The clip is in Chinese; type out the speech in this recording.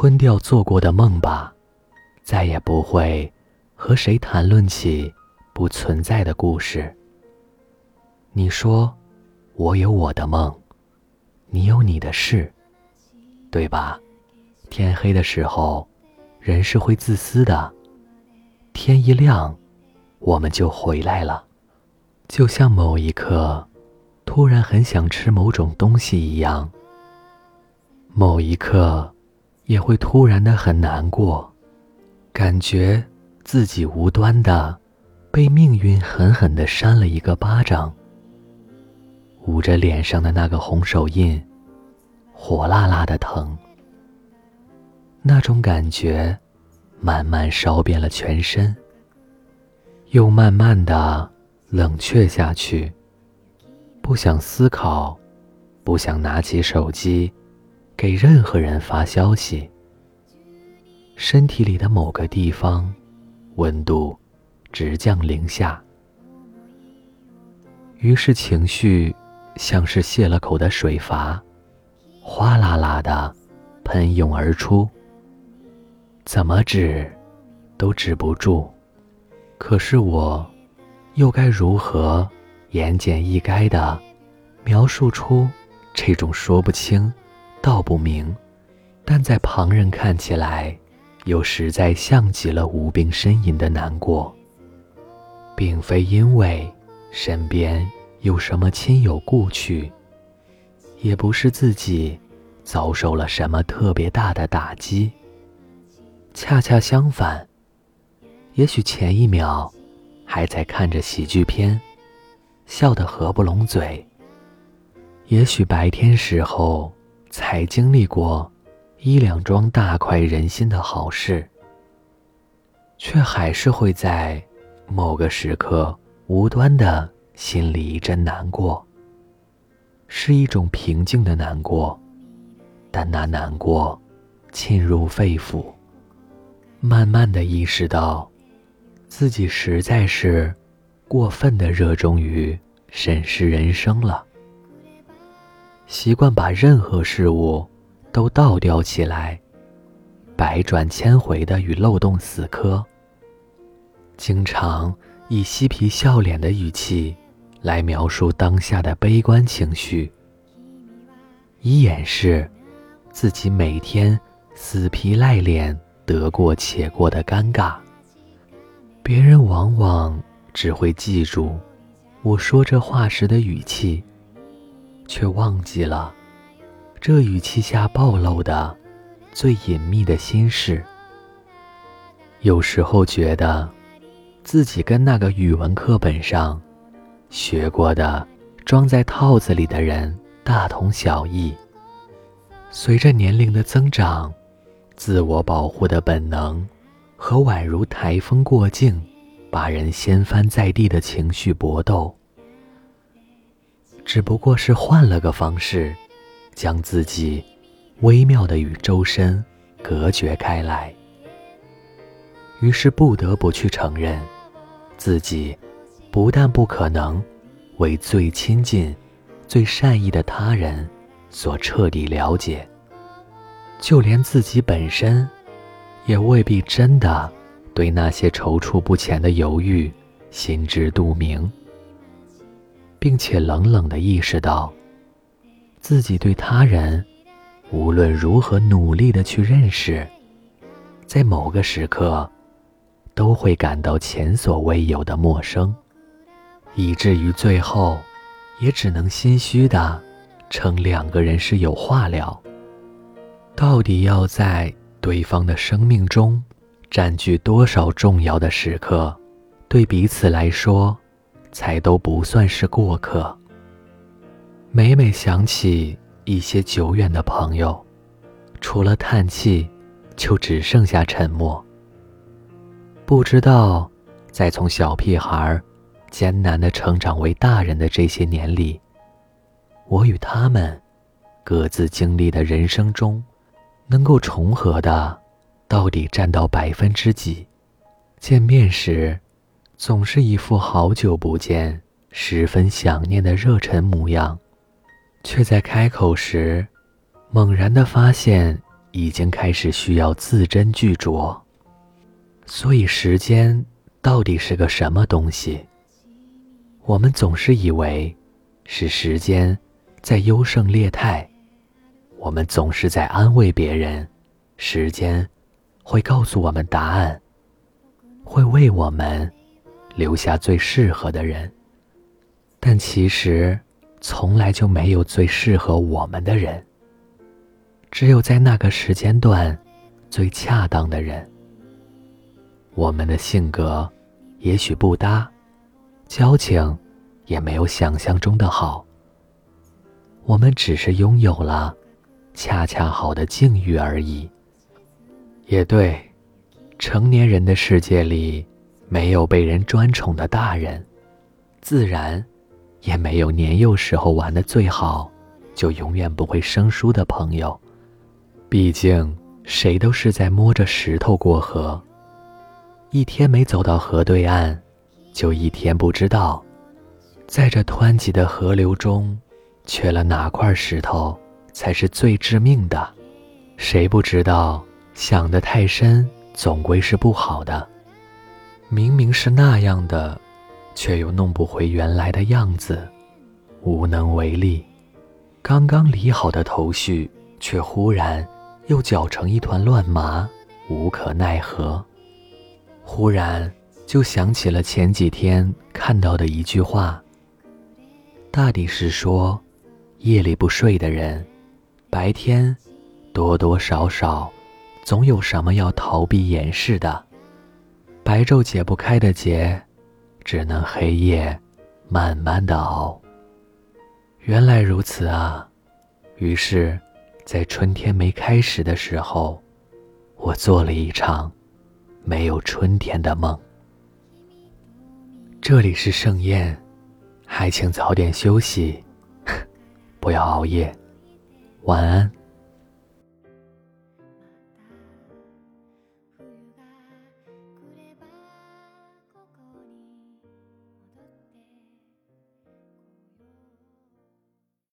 吞掉做过的梦吧，再也不会和谁谈论起不存在的故事。你说，我有我的梦，你有你的事，对吧？天黑的时候，人是会自私的。天一亮，我们就回来了，就像某一刻，突然很想吃某种东西一样。某一刻，也会突然的很难过，感觉自己无端的被命运狠狠的扇了一个巴掌。捂着脸上的那个红手印，火辣辣的疼。那种感觉，慢慢烧遍了全身，又慢慢的冷却下去。不想思考，不想拿起手机，给任何人发消息。身体里的某个地方，温度直降零下。于是情绪。像是泄了口的水阀，哗啦啦的喷涌而出。怎么止，都止不住。可是我，又该如何言简意赅的描述出这种说不清、道不明，但在旁人看起来，又实在像极了无病呻吟的难过，并非因为身边。有什么亲友故去，也不是自己遭受了什么特别大的打击。恰恰相反，也许前一秒还在看着喜剧片，笑得合不拢嘴；也许白天时候才经历过一两桩大快人心的好事，却还是会在某个时刻无端的。心里一阵难过，是一种平静的难过，但那难过沁入肺腑。慢慢的意识到，自己实在是过分的热衷于审视人生了。习惯把任何事物都倒吊起来，百转千回的与漏洞死磕。经常以嬉皮笑脸的语气。来描述当下的悲观情绪，以掩饰自己每天死皮赖脸、得过且过的尴尬。别人往往只会记住我说这话时的语气，却忘记了这语气下暴露的最隐秘的心事。有时候觉得自己跟那个语文课本上。学过的，装在套子里的人大同小异。随着年龄的增长，自我保护的本能和宛如台风过境，把人掀翻在地的情绪搏斗，只不过是换了个方式，将自己微妙的与周身隔绝开来。于是不得不去承认，自己。不但不可能为最亲近、最善意的他人所彻底了解，就连自己本身，也未必真的对那些踌躇不前的犹豫心知肚明，并且冷冷的意识到，自己对他人无论如何努力的去认识，在某个时刻，都会感到前所未有的陌生。以至于最后，也只能心虚的称两个人是有话聊。到底要在对方的生命中占据多少重要的时刻，对彼此来说，才都不算是过客？每每想起一些久远的朋友，除了叹气，就只剩下沉默。不知道，在从小屁孩。艰难的成长为大人的这些年里，我与他们各自经历的人生中，能够重合的，到底占到百分之几？见面时，总是一副好久不见、十分想念的热忱模样，却在开口时，猛然的发现已经开始需要字斟句酌。所以，时间到底是个什么东西？我们总是以为是时间在优胜劣汰，我们总是在安慰别人，时间会告诉我们答案，会为我们留下最适合的人。但其实，从来就没有最适合我们的人，只有在那个时间段最恰当的人。我们的性格也许不搭，交情也没有想象中的好。我们只是拥有了恰恰好的境遇而已。也对，成年人的世界里没有被人专宠的大人，自然也没有年幼时候玩的最好就永远不会生疏的朋友。毕竟，谁都是在摸着石头过河。一天没走到河对岸，就一天不知道，在这湍急的河流中，缺了哪块石头才是最致命的？谁不知道？想得太深，总归是不好的。明明是那样的，却又弄不回原来的样子，无能为力。刚刚理好的头绪，却忽然又搅成一团乱麻，无可奈何。忽然就想起了前几天看到的一句话。大抵是说，夜里不睡的人，白天多多少少总有什么要逃避掩饰的，白昼解不开的结，只能黑夜慢慢的熬。原来如此啊！于是，在春天没开始的时候，我做了一场。没有春天的梦。这里是盛宴，还请早点休息，不要熬夜。晚安。